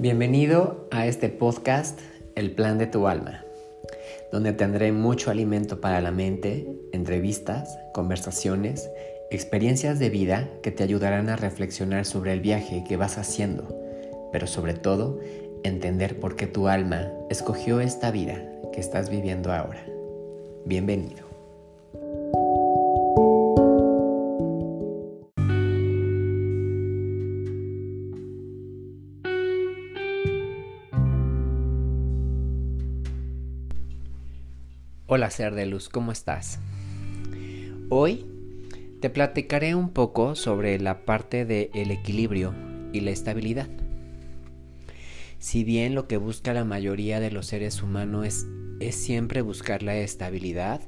Bienvenido a este podcast El Plan de tu Alma, donde tendré mucho alimento para la mente, entrevistas, conversaciones, experiencias de vida que te ayudarán a reflexionar sobre el viaje que vas haciendo, pero sobre todo entender por qué tu alma escogió esta vida que estás viviendo ahora. Bienvenido. Hola ser de luz, ¿cómo estás? Hoy te platicaré un poco sobre la parte del el equilibrio y la estabilidad. Si bien lo que busca la mayoría de los seres humanos es, es siempre buscar la estabilidad,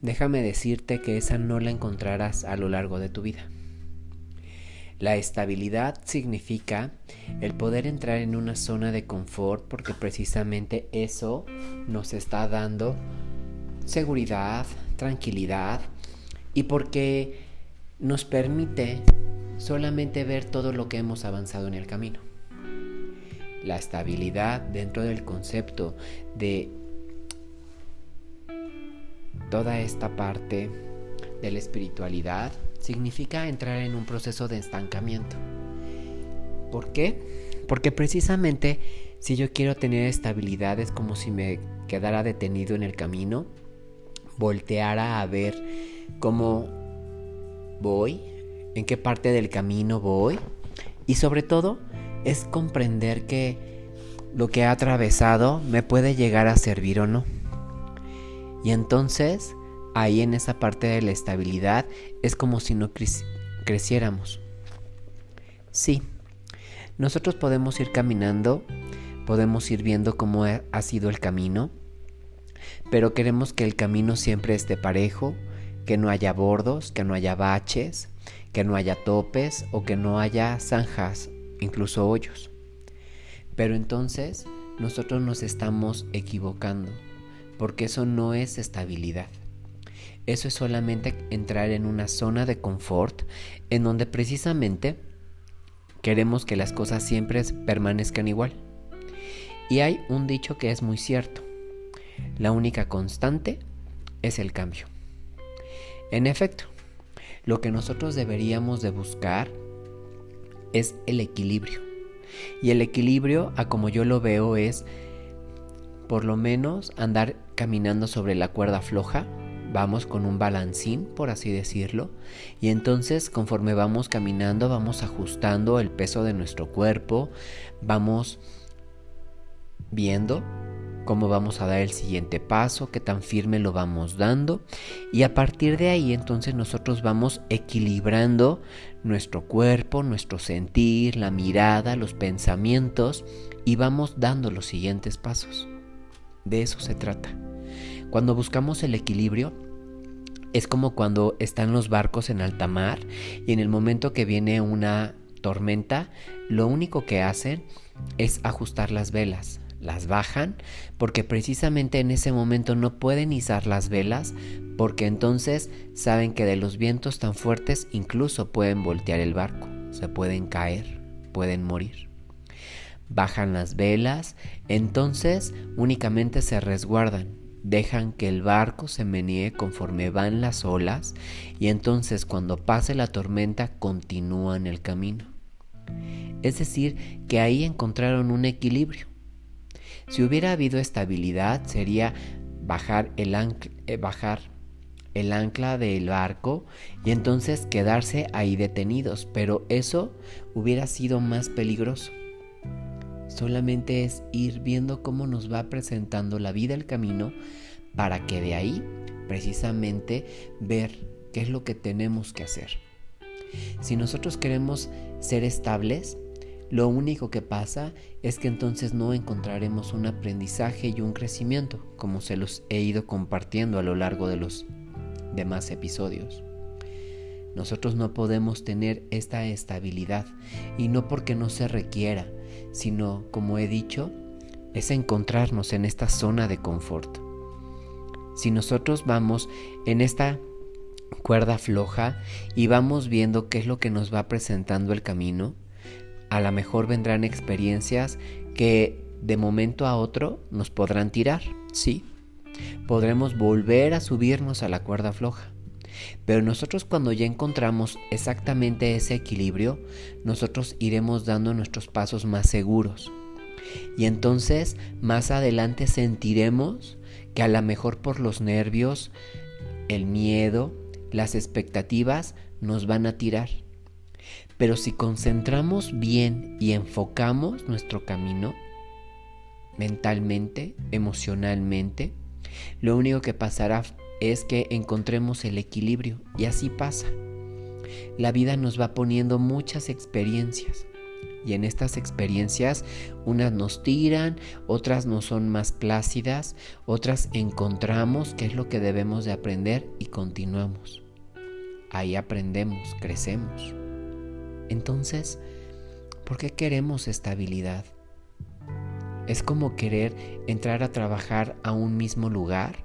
déjame decirte que esa no la encontrarás a lo largo de tu vida. La estabilidad significa el poder entrar en una zona de confort porque precisamente eso nos está dando seguridad, tranquilidad y porque nos permite solamente ver todo lo que hemos avanzado en el camino. La estabilidad dentro del concepto de toda esta parte de la espiritualidad significa entrar en un proceso de estancamiento. ¿Por qué? Porque precisamente si yo quiero tener estabilidad es como si me quedara detenido en el camino volteara a ver cómo voy, en qué parte del camino voy y sobre todo es comprender que lo que ha atravesado me puede llegar a servir o no. Y entonces ahí en esa parte de la estabilidad es como si no creciéramos. Sí, nosotros podemos ir caminando, podemos ir viendo cómo ha sido el camino, pero queremos que el camino siempre esté parejo, que no haya bordos, que no haya baches, que no haya topes o que no haya zanjas, incluso hoyos. Pero entonces nosotros nos estamos equivocando, porque eso no es estabilidad. Eso es solamente entrar en una zona de confort en donde precisamente queremos que las cosas siempre permanezcan igual. Y hay un dicho que es muy cierto. La única constante es el cambio. En efecto, lo que nosotros deberíamos de buscar es el equilibrio. Y el equilibrio, a como yo lo veo, es por lo menos andar caminando sobre la cuerda floja, vamos con un balancín, por así decirlo, y entonces conforme vamos caminando vamos ajustando el peso de nuestro cuerpo, vamos viendo cómo vamos a dar el siguiente paso, qué tan firme lo vamos dando y a partir de ahí entonces nosotros vamos equilibrando nuestro cuerpo, nuestro sentir, la mirada, los pensamientos y vamos dando los siguientes pasos. De eso se trata. Cuando buscamos el equilibrio, es como cuando están los barcos en alta mar y en el momento que viene una tormenta, lo único que hacen es ajustar las velas, las bajan porque precisamente en ese momento no pueden izar las velas porque entonces saben que de los vientos tan fuertes incluso pueden voltear el barco, se pueden caer, pueden morir. Bajan las velas, entonces únicamente se resguardan, dejan que el barco se menee conforme van las olas y entonces cuando pase la tormenta continúan el camino. Es decir, que ahí encontraron un equilibrio si hubiera habido estabilidad sería bajar el, eh, bajar el ancla del barco y entonces quedarse ahí detenidos, pero eso hubiera sido más peligroso. Solamente es ir viendo cómo nos va presentando la vida el camino para que de ahí precisamente ver qué es lo que tenemos que hacer. Si nosotros queremos ser estables, lo único que pasa es que entonces no encontraremos un aprendizaje y un crecimiento, como se los he ido compartiendo a lo largo de los demás episodios. Nosotros no podemos tener esta estabilidad y no porque no se requiera, sino, como he dicho, es encontrarnos en esta zona de confort. Si nosotros vamos en esta cuerda floja y vamos viendo qué es lo que nos va presentando el camino, a lo mejor vendrán experiencias que de momento a otro nos podrán tirar, sí. Podremos volver a subirnos a la cuerda floja. Pero nosotros cuando ya encontramos exactamente ese equilibrio, nosotros iremos dando nuestros pasos más seguros. Y entonces más adelante sentiremos que a lo mejor por los nervios, el miedo, las expectativas nos van a tirar. Pero si concentramos bien y enfocamos nuestro camino, mentalmente, emocionalmente, lo único que pasará es que encontremos el equilibrio y así pasa. La vida nos va poniendo muchas experiencias y en estas experiencias unas nos tiran, otras no son más plácidas, otras encontramos qué es lo que debemos de aprender y continuamos. Ahí aprendemos, crecemos. Entonces, ¿por qué queremos estabilidad? Es como querer entrar a trabajar a un mismo lugar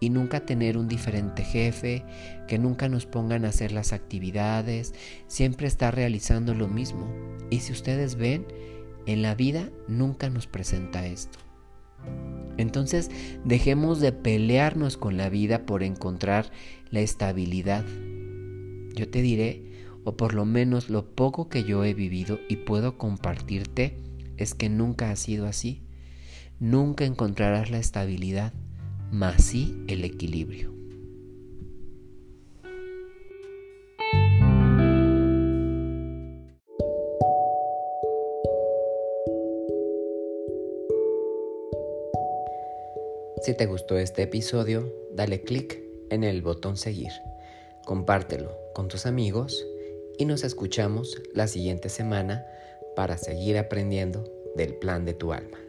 y nunca tener un diferente jefe, que nunca nos pongan a hacer las actividades, siempre estar realizando lo mismo. Y si ustedes ven, en la vida nunca nos presenta esto. Entonces dejemos de pelearnos con la vida por encontrar la estabilidad. Yo te diré, o por lo menos lo poco que yo he vivido y puedo compartirte, es que nunca ha sido así. Nunca encontrarás la estabilidad, mas sí el equilibrio. Si te gustó este episodio, dale clic en el botón seguir, compártelo con tus amigos y nos escuchamos la siguiente semana para seguir aprendiendo del plan de tu alma.